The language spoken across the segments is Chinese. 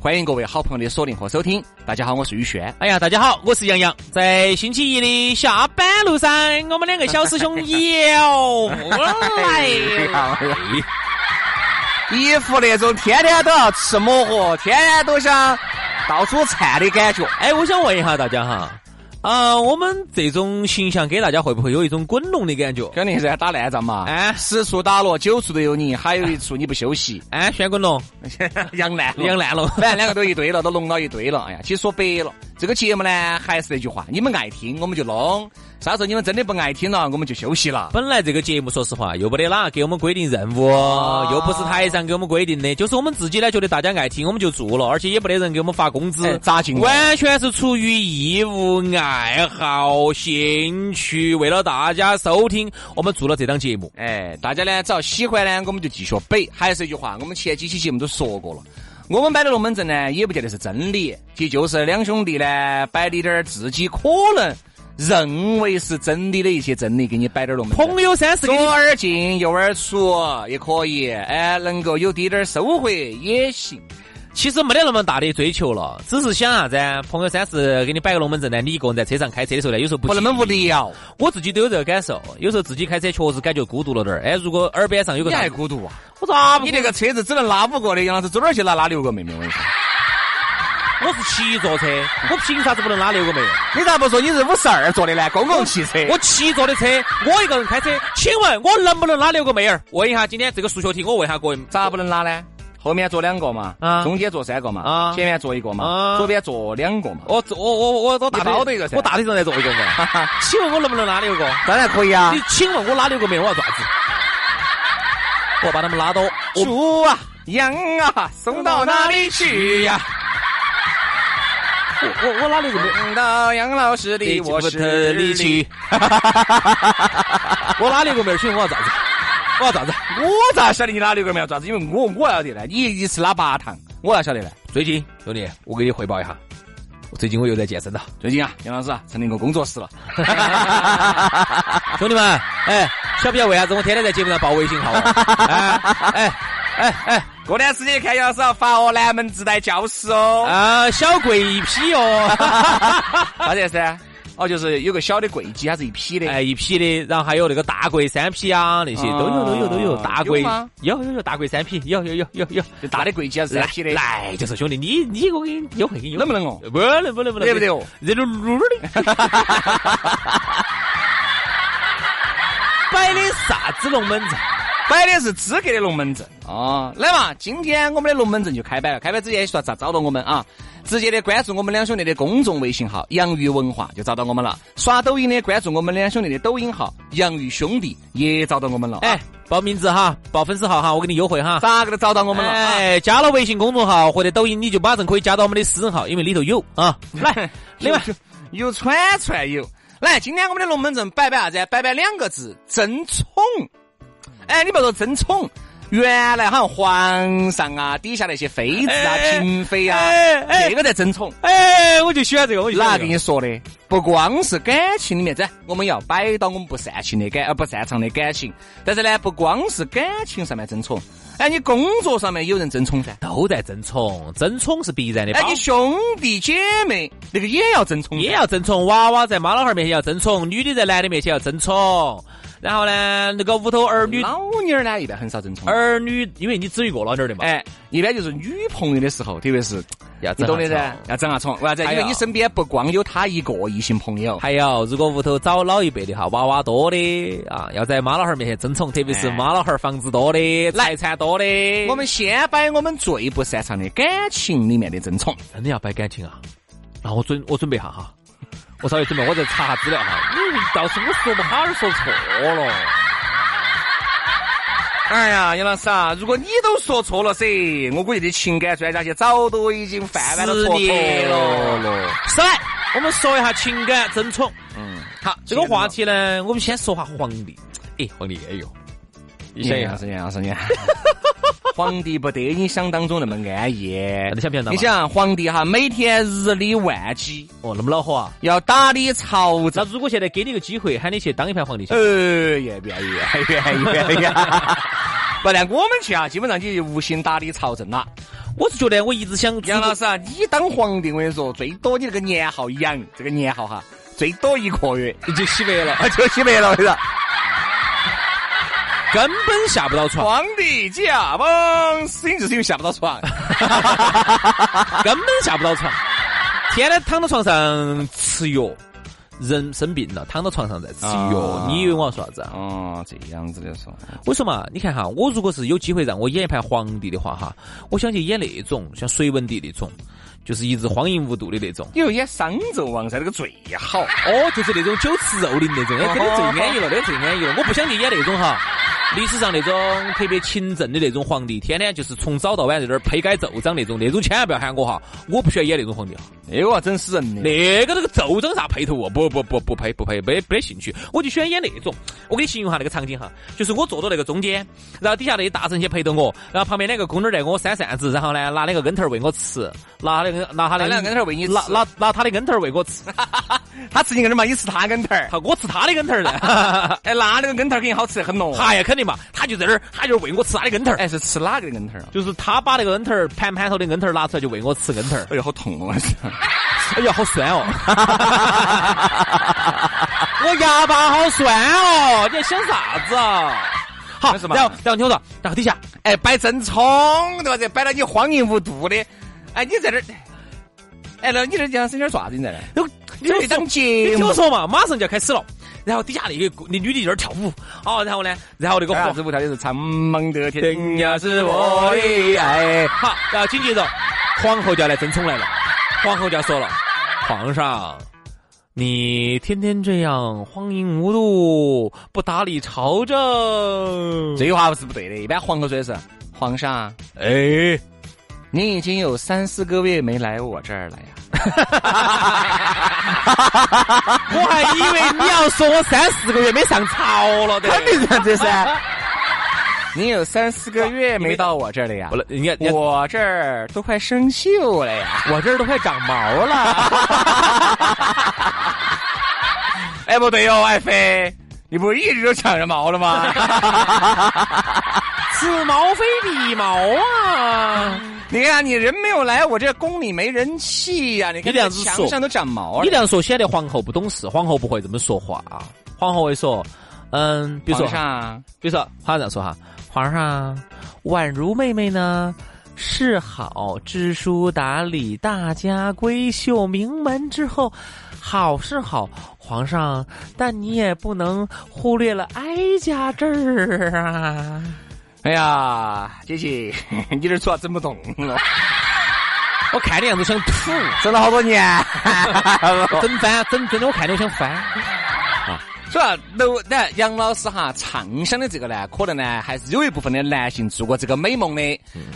欢迎各位好朋友的锁定和收听。大家好，我是宇轩。哎呀，大家好，我是杨洋。在星期一的下班路上，我们两个小师兄又来，一副那种天天都要吃抹和，天天都想到处窜的感觉。哎，我想问一下大家哈。啊，我们这种形象给大家会不会有一种滚龙的感觉？肯定是打烂仗嘛！哎，十处打落，九处都有你，还有一处你不休息。哎，旋滚龙，养烂养烂了，反正两个都一堆了，都弄到一堆了。哎呀，其实说白了，这个节目呢，还是那句话，你们爱听我们就弄。啥时候你们真的不爱听了，我们就休息了。本来这个节目，说实话，又不得哪给我们规定任务，又不是台上给我们规定的，就是我们自己呢觉得大家爱听，我们就做了，而且也不得人给我们发工资，咋进？完全是出于义务、爱好、兴趣，为了大家收听，我们做了这档节目。哎，大家呢，只要喜欢呢，我们就继续背。还是一句话，我们前几期节目都说过了，我们摆的龙门阵呢，也不见得是真理，其实就是两兄弟呢摆的点儿自己可能。认为是真理的一些真理，给你摆点龙门。朋友三四，左耳进右耳出也可以，哎，能够有滴点儿收获也行。其实没得那么大的追求了，只是想啥子？朋友三四给你摆个龙门阵呢？你一个人在车上开车的时候呢，有时候不那么无聊。我自己都有这个感受，有时候自己开车确实感觉孤独了点儿。哎，如果耳边上有个，你还孤独啊？我咋？你那个车子只能拉五个的，杨老师走哪儿去拉拉六个妹妹？我跟你说。我是七座车，我凭啥子不能拉六个妹？你咋不说你是五十二座的呢？公共汽车。我七座的车，我一个人开车，请问我能不能拉六个妹儿？问一下，今天这个数学题，我问一下各位，咋不能拉呢？后面坐两个嘛，啊，中间坐三个嘛，啊，前面坐一个嘛，啊，左边坐两个嘛。我坐我我我我大腿一个，我大腿上再坐一个嘛。请问我能不能拉六个？当然可以啊。你请问我拉六个妹，我要咋子？我把他们拉到。猪啊，羊啊，送到哪里去呀？我我哪里个送到杨老师的卧室里去？我哪里个妹儿请我要咋子？我要咋子？我咋晓得你哪里个妹要咋子？因为我我要得呢，你一次拉八趟，我要晓得呢。最近兄弟，我给你汇报一下，最近我又在健身了。最近啊，杨老师啊，成立一个工作室了。兄弟们，哎，晓不晓得为啥子我天天在节目上报微信号？哎哎哎哎。过段时间看杨老师要发哦，南门自带教室哦，啊，小柜一批哦，啥子意思？哦，就是有个小的柜机，它是一批的，哎，一批的，然后还有那个大柜三批啊，那些。都有都有都有，大柜。有有有大柜三批，有有有有有，大的柜机是三批的，来就是兄弟，你你我给你优惠给你，能不能哦？不能不能不能，对不对哦？热噜噜的，摆 的啥子龙门阵？摆的是资格的龙门阵啊！来嘛，今天我们的龙门阵就开摆了。开摆之前说咋找到我们啊？直接的关注我们两兄弟的公众微信号“洋芋文化”就找到我们了。刷抖音的关注我们两兄弟的抖音号“洋芋兄弟”也找到我们了。哎，报名字哈，报粉丝号哈，我给你优惠哈。咋个都找到我们了？哎，加了微信公众号或者抖音，你就马上可以加到我们的私人号，因为里头有啊。来，另外有串串有。来，今天我们的龙门阵摆摆啥子？摆摆两个字：争宠。哎，你别说争宠，原来好像皇上啊，底下那些妃子啊、嫔妃啊，这个在争宠。哎，我就喜欢这个。我就哪跟你说的？不光是感情里面，这我们要摆到我们不擅情的感，呃，不擅长的感情。但是呢，不光是感情上面争宠，哎，你工作上面有人争宠噻，都在争宠，争宠是必然的。哎，你兄弟姐妹那个也要争宠，也要争宠。娃娃在妈老汉儿面前要争宠，女的在男的面前要争宠。然后呢，那个屋头儿女老妞儿呢，一般很少争宠。儿女，因为你只有一个老妞儿的嘛。哎，一般就是女朋友的时候，特别是要你懂的噻要整下宠，为啥子？因为你身边不光有他一个异性朋友，还有，如果屋头找老一辈的哈，娃娃多的啊，要在妈老汉儿面前争宠，特别是哎妈老汉儿房子多的、财产多的，我们先摆我们最不擅长的感情里面的争宠。真的要摆感情啊！那我准我准备一下哈，我稍微准备，我再查下资料哈。你到时候我说不好，说错了。哎呀，杨老师啊，如果你都说错了噻，我估计这情感专家去早都已经泛泛的十错了。了。是来，我们说一下情感争宠。嗯，好，这个话题呢，我们先说下皇帝。哎，皇帝哎呦，你想一下杨老，师，杨老师，你看，皇帝不得你想当中那么安逸。你想不想当？你想，皇帝哈每天日理万机，哦，那么恼火啊！要打理朝那政。如果现在给你个机会，喊你去当一盘皇帝去，呃，也不愿意？愿意，愿意。不然我们去啊，基本上就无心打理朝政了。我是觉得我一直想，杨老师啊，你当皇帝，我跟你说，最多你这个年号养，这个年号哈，最多一个月 就洗白了，就洗白了，是吧？根本下不到床，皇帝驾崩，死因就是因为下不到床。根本下不到床，天天躺到床上吃药。人生病了，躺到床上在吃药，啊你以为我要说啥子啊？哦，这样子的说，我说嘛，你看哈，我如果是有机会让我演一盘皇帝的话哈，我想去演那种像隋文帝那种，就是一直荒淫无度的那种。你要演商纣王噻，那个最好。哦，就是那种酒池肉林那种，哎，这个最安逸了，那个最安逸了。我不想去演那种哈，历史上那种特别勤政的那种皇帝，天天就是从早到晚在那儿批改奏章那种，那种千万不要喊我哈，我不喜欢演那种皇帝哈。那个啊，整死人的。那个那个奏章啥配头哦？不不不不配不配，没没兴趣。我就喜欢演那种。我给你形容下那个场景哈，就是我坐到那个中间，然后底下那些大臣些陪着我，然后旁边两个宫女在给我扇扇子，然后呢拿那个跟头儿喂我吃，拿那个拿他的跟头儿喂你拿拿拿他的跟头儿喂我吃，他吃你跟头嘛，你吃他跟头儿。他我吃他的跟头儿的。哎，那那个跟头儿肯定好吃得很咯。哎呀，肯定嘛，他就在那儿，他就是喂我吃他的根头儿，哎，是吃哪个的根头儿啊？就是他把那个根头儿盘盘头的根头儿拿出来就喂我吃根头儿。哎呦，好痛哦！哎呀，好酸哦！我牙巴好酸哦！你在想啥子啊？好，然后然后听我说，然后底下哎，摆正葱对吧？这摆到你荒淫无度的，哎，你在这儿，哎，那你这讲是点啥子？你在这儿？你听我这档说，节你听我说嘛，马上就要开始了。然后底下那个那女的在那儿跳舞，哦，然后呢，然后那个皇啥子舞跳的是苍茫的天涯是我的爱。好，然后紧接着皇后就要来争宠来了，皇后就要说了，皇上。你天天这样荒淫无度，不打理朝政，这句话是不对的。一般皇后说的是皇上，哎，你已经有三四个月没来我这儿了呀。我还以为你要说我三四个月没上朝了的，肯定这样子噻。你有三四个月没到我这儿了呀我这儿都快生锈了呀！我这儿都快长毛了。哎，不对哟，爱妃，你不是一直都长着毛了吗？此毛非彼毛啊！你看，你人没有来我这宫里没人气呀、你看墙上都长毛了。你这样说显得皇后不懂事，皇后不会这么说话。皇后会说，嗯，比如说比如说，皇上这样说哈，皇上，宛如妹妹呢。是好，知书达理，大家闺秀，名门之后，好是好，皇上，但你也不能忽略了哀家这儿啊。哎呀，姐姐，你这说话整不动了，我看你样子想吐，整了好多年。整翻，整整的我看着我想翻。主要楼那杨老师哈畅想的这个呢，可能呢还是有一部分的男性做过这个美梦的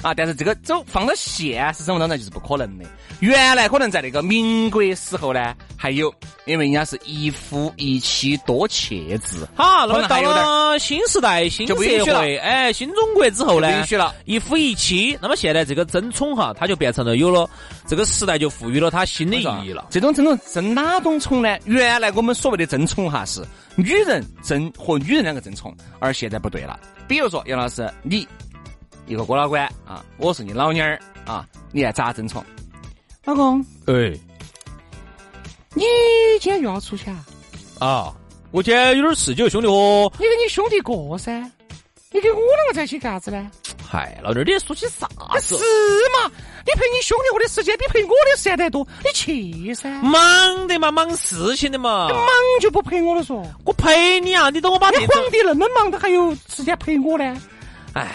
啊，但是这个走放到现实生活当中就是不可能的。原来可能在那个民国时候呢，还有，因为人家是一夫一妻多妾制，好，那么到了新时代、新社会，哎，新中国之后呢，允许了一夫一妻。那么现在这个争宠哈，它就变成了有了这个时代就赋予了它新的意义了。这种争宠争哪种宠呢？原来我们所谓的争宠哈是女人争和女人两个争宠，而现在不对了。比如说杨老师，你一个哥老倌啊，我是你老妞儿啊，你还咋争宠？老公，哎，你今天又要出去啊？啊，我今天有点事，就兄弟伙，你跟你兄弟过噻，你跟我两个在一起干啥子呢？嗨，老弟儿，你说起啥子？是嘛？你陪你兄弟伙的时间比陪我的时间得多，你去噻。忙的嘛，忙事情的嘛。忙就不陪我了嗦。我陪你啊，你等我把你皇帝那么忙，他还有时间陪我呢？哎，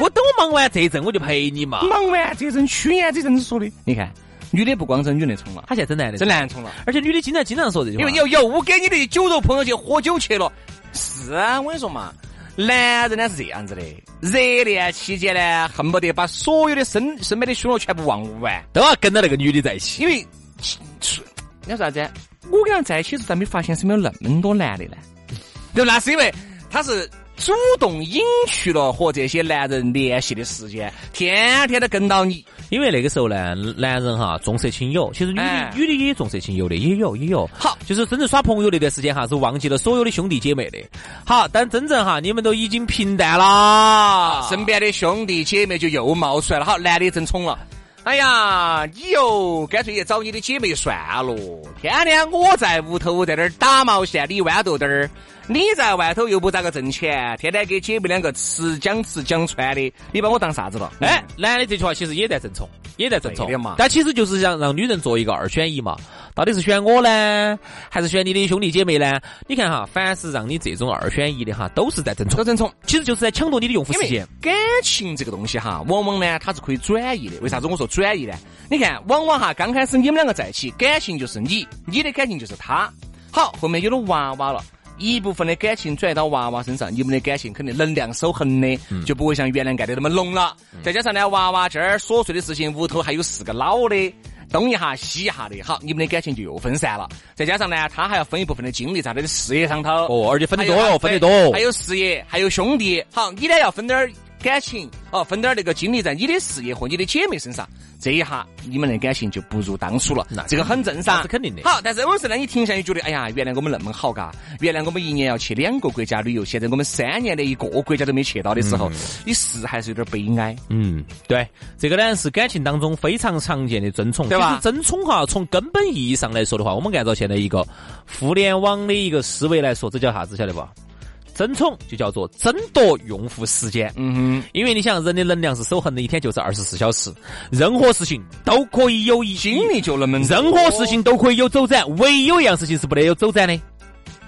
我等我忙完这阵，我就陪你嘛。忙完这阵，去年这阵子说的。你看，女的不光整女的冲了，她现在整男的，整男冲了。而且女的经常经常说这句话，因为又又给你的酒肉朋友去喝酒去了。是啊，我跟你说嘛。男人呢是这样子的，热恋期间呢，恨不得把所有的身身边的凶恶全部忘完，都要跟到那个女的在一起。因为，你说啥子？我跟他在一起时，咋没发现身边有那么多男的呢？对，那是因为他是。主动隐去了和这些男人联系的时间，天天都跟到你。因为那个时候呢，男人哈重色轻友，其实女的女的也重色轻友的，也有也有。好，就是真正耍朋友那段时间哈，是忘记了所有的兄弟姐妹的。好，但真正哈，你们都已经平淡了，身边的兄弟姐妹就又冒出来了。好，男的真宠了。哎呀，你哟，干脆去找你的姐妹算了。天天我在屋头在那儿打毛线，你豌豆豆儿。你在外头又不咋个挣钱，天天给姐妹两个吃讲吃讲穿的，你把我当啥子了？哎，男的这句话其实也在争宠，也在争宠嘛。但其实就是想让女人做一个二选一嘛，到底是选我呢，还是选你的兄弟姐妹呢？你看哈，凡是让你这种二选一的哈，都是在争宠，争宠，其实就是在抢夺你的用户时间。感情这个东西哈，往往呢它是可以转移的。为啥子我说转移呢？你看，往往哈刚开始你们两个在一起，感情就是你，你的感情就是他。好，后面有了娃娃了。一部分的感情转移到娃娃身上，你们的感情肯定能量守恒的，就不会像原来爱的那么浓了。再加上呢，娃娃这儿琐碎的事情，屋头还有四个老的，东一下西一下的，好，你们的感情就又分散了。再加上呢，他还要分一部分的精力在他的事业上头，哦，而且分得多哟，分得多，还有事业，还有兄弟，好，你呢要分点儿。感情哦，分点那个精力在你的事业和你的姐妹身上，这一下你们的感情就不如当初了。那这个很正常，是肯定的。好，但是有时呢，你停下，你觉得，哎呀，原来我们那么好嘎，原来我们一年要去两个国家旅游，现在我们三年的一个国家都没去到的时候，你是还是有点悲哀。嗯，对，这个呢是感情当中非常常见的争宠，对吧？争宠哈，从根本意义上来说的话，我们按照现在一个互联网的一个思维来说，这叫啥子？晓得不？争宠就叫做争夺用户时间，嗯哼，因为你想人的能量是守恒的，一天就是二十四小时，任何事情都可以有一精力就那么，任何事情都可以有走展，唯有一样事情是不得有走展的，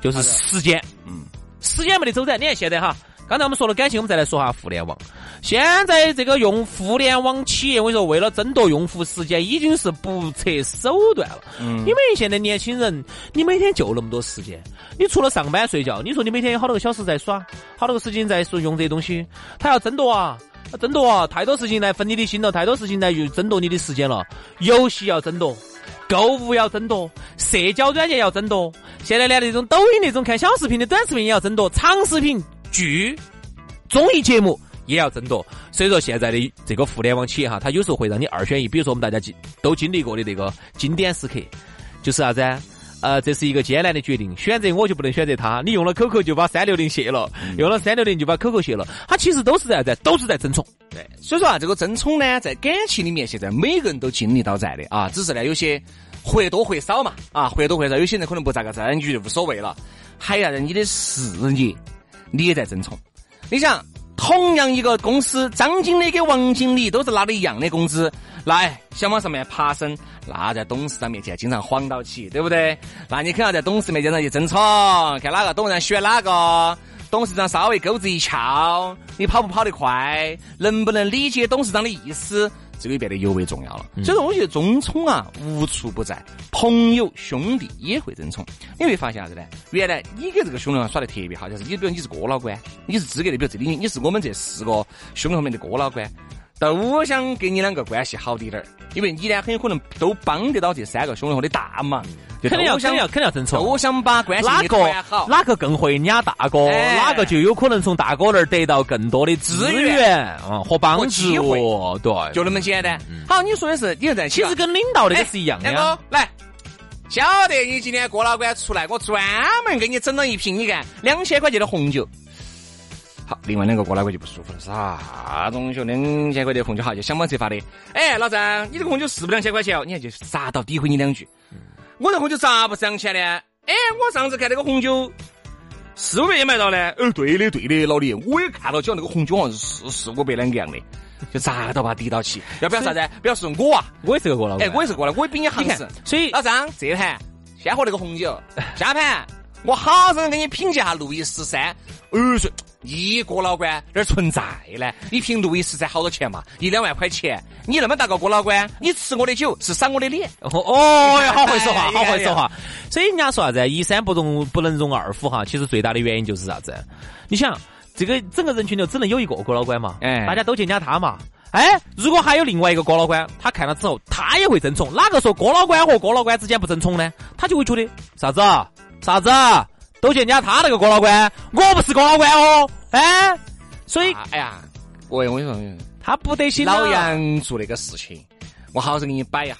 就是时间，嗯，时间没得走展，你看现在哈。刚才我们说了感情，我们再来说下互联网。现在这个用互联网企业，我跟你说，为了争夺用户时间，已经是不择手段了。嗯。因为现在年轻人，你每天就那么多时间，你除了上班睡觉，你说你每天有好多个小时在耍，好多个时间在说用这些东西，他要争夺啊，争夺啊，太多事情来分你的心了，太多事情来去争夺你的时间了。游戏要争夺，购物要争夺，社交软件要争夺，现在连那种抖音那种看小视频的短视频也要争夺，长视频。剧、综艺节目也要争夺，所以说现在的这个互联网企业哈，它有时候会让你二选一。比如说我们大家经都经历过的那个经典时刻，就是啥子？呃，这是一个艰难的决定，选择我就不能选择他。你用了 QQ 就把三六零卸了，用了三六零就把 QQ 卸了。它其实都是在在，都是在争宠。对，所以说啊，这个争宠呢，在感情里面，现在每个人都经历到在的啊，只是呢有些或多或少嘛，啊，或多或少，有些人可能不咋个争，你就无所谓了。还要让你的事业。你也在争宠，你想，同样一个公司，张经理跟王经理都是拿的一样的工资，来想往上面爬升，那在董事长面前经常晃到起，对不对？那你肯定要在董事面前上去争宠，看哪个董事长选哪个，董事长稍微钩子一翘，你跑不跑得快，能不能理解董事长的意思？这个变得尤为重要了，所以说我觉得争宠啊无处不在，朋友兄弟也会争宠。你会发现啥子呢？原来你跟这个兄弟耍的特别好，就是你比如你是哥老倌，你是资格的，比如这里你是我们这四个兄弟后面的哥老倌，都想跟你两个关系好滴点儿，因为你呢很有可能都帮得到这三个兄弟伙的大忙。肯定要肯定要肯定要争宠，都想把关系哪个？好，哪个更会撵大哥，哪个就有可能从大哥那儿得到更多的资源？啊和帮助，对，就那么简单。好，你说的是，你在其实跟领导那个是一样的。两来，晓得你今天郭老倌出来，我专门给你整了一瓶，你看两千块钱的红酒。好，另外两个过来我就不舒服了，啥东西？两千块钱红酒哈，就想方设法的。哎，老张，你这个红酒是不两千块钱哦？你看就砸到诋毁你两句。我这红酒咋不是两千呢？哎，我上次看那个红酒，四五百也买到呢？哦，对的对的，老李，我也看到，讲那个红酒好像是四四五百两个样的，就咋都把它抵到起。要不要啥子？不要说我啊，我也是个过老哎，我也是过来，我也比你行实。所以老张，这盘先喝那个红酒，下盘我好生给你品鉴下路易十三。二说你郭老倌哪儿存在呢？你凭路易十三好多钱嘛？一两万块钱，你那么大个郭老倌，你吃我的酒是赏我的脸。哦哦哟，好会说话，好会说话。所以人家说啥子？一山不容不能容二虎哈。其实最大的原因就是啥子？你想，这个整个人群里只能有一个郭老倌嘛？哎，大家都见家他嘛。哎，如果还有另外一个郭老倌，他看了之后，他也会争宠。哪个说郭老倌和郭老倌之间不争宠呢？他就会觉得啥子？啥子？都见人家他那个郭老倌，我不是郭老倌哦，哎，所以，哎呀，我我跟你说，他不得行。老杨做那个事情，我好生给你摆一下，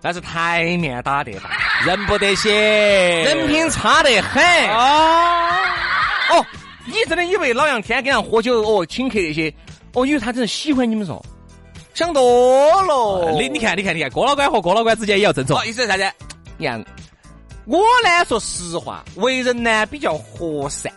那是台面打得大，人不得行，人品差得很啊！哦，你真的以为老杨天天跟人喝酒哦，请客那些，哦，以为他真的喜欢你们嗦？想多了。你你看你看你看，郭老倌和郭老倌之间也要争宠。意思是啥子？你看。我呢，说实话，为人呢比较和善，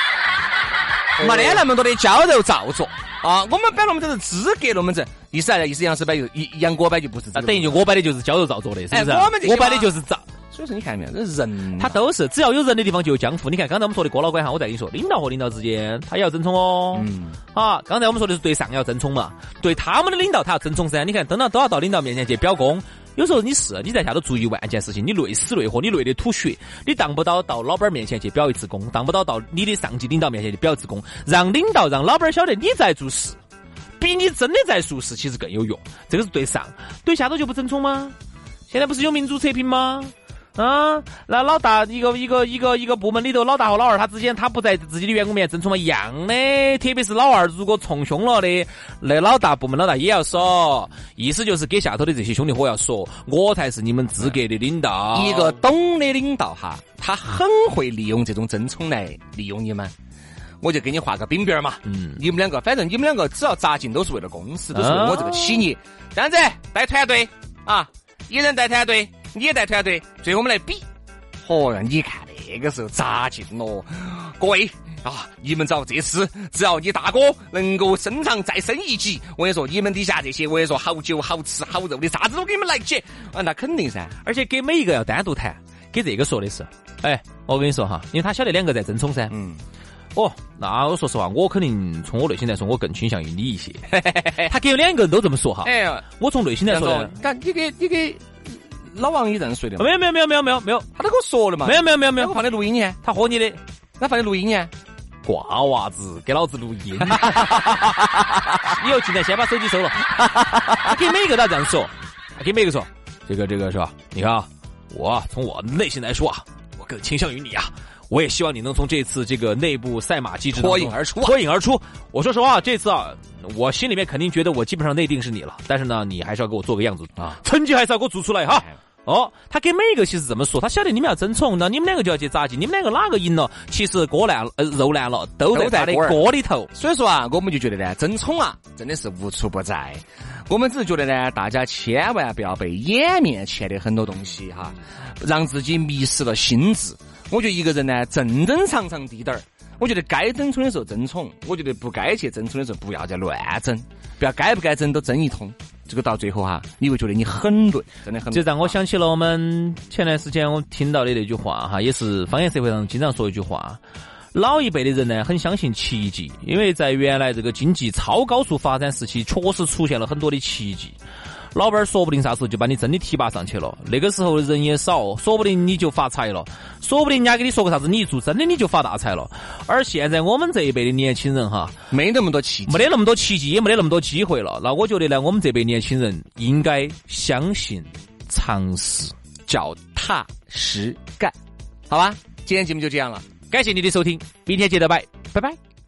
没得那么多的娇柔造作啊。我们摆龙门阵是资格龙门阵，意思啥子？意思杨师摆就杨哥摆就不是，那等于就我摆的就是娇柔造作的，是不是？我们我摆的就是造。所以说你看没有，这人他都是只要有人的地方就有江湖。你看刚才我们说的郭老官哈，我再跟你说，领导和领导之间他也要争宠哦。嗯。好，刚才我们说的是对上要争宠嘛，对他们的领导他要争宠噻。你看，等到都要到领导面前去表功。有时候你是你在下头做一万件事情，你累死累活，你累得吐血，你当不到到老板面前去表一次功，当不到到你的上级领导面前去表一次功，让领导让老板晓得你在做事，比你真的在做事其实更有用。这个是对上，对下头就不争宠吗？现在不是有民主测评吗？啊，那老大一个一个一个一个部门里头，老大和老二他之间，他不在自己的员工面前争宠嘛，一样的。特别是老二如果冲凶了的，那老大部门老大也要说，意思就是给下头的这些兄弟伙要说，我才是你们资格的领导。一个懂的领导哈，他很会利用这种争宠来利用你们。我就给你画个饼饼嘛，嗯，你们两个，反正你们两个只要扎进，都是为了公司，都是为我这个企业。这样子带团队啊，一人带团队。你也带团队，最后我们来比。哦哟，你看那个时候扎劲咯！各位啊，你们找这次，只要你大哥能够升上再升一级，我跟你说，你们底下这些，我跟你说，好酒好吃好肉的，啥子都给你们来起。啊，那肯定噻。而且给每一个要单独谈，给这个说的是，哎，我跟你说哈，因为他晓得两个在争宠噻。嗯。哦，那我说实话，我肯定从我内心来说，我更倾向于你一些。他给两个人都这么说哈。哎，我从内心来说，看你给你给。老王也这样说的没有没有没有没有没有没有，他都跟我说了嘛。没有没有没有没有，我放的录音呢。他喝你的，他放的录音呢。瓜娃子，给老子录音。以后进来先把手机收了。他给每一个都这样说，给每一个说，这个这个是吧？你看啊，我从我内心来说啊，我更倾向于你啊。我也希望你能从这次这个内部赛马机制脱颖而出，脱颖而出。我说实话，这次啊，我心里面肯定觉得我基本上内定是你了。但是呢，你还是要给我做个样子啊，成绩还是要给我做出来哈。哦，他给每一个其实这么说，他晓得你们要争宠，那你们两个就要去扎劲，你们两个哪个赢了，其实锅烂呃肉烂了，都在他的锅里头。所以说啊，我们就觉得呢，争宠啊，真的是无处不在。我们只是觉得呢，大家千万不要被眼面前的很多东西哈，让自己迷失了心智。我觉得一个人呢，正正常常滴点儿。我觉得该争宠的时候争宠，我觉得不该去争宠的时候不要再乱争，不要该不该争都争一通。这个到最后哈，你会觉得你很累，真的很。这让我想起了我们前段时间我听到的那句话哈，也是方言社会上经常说一句话：老一辈的人呢，很相信奇迹，因为在原来这个经济超高速发展时期，确实出现了很多的奇迹。老板儿说不定啥时候就把你真的提拔上去了，那个时候人也少，说不定你就发财了，说不定人家给你说个啥子，你一做真的你就发大财了。而现在我们这一辈的年轻人哈，没那么多奇，没得那么多奇迹，也没得那么多机会了。那我觉得呢，我们这辈年轻人应该相信尝试，脚踏实干，好吧？今天节目就这样了，感谢你的收听，明天接着拜，拜拜。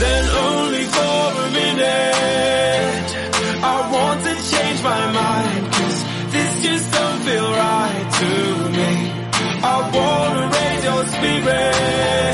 Then only for a minute. I want to change my mind, cause this just don't feel right to me. I wanna raise your spirits.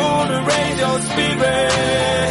Spirit.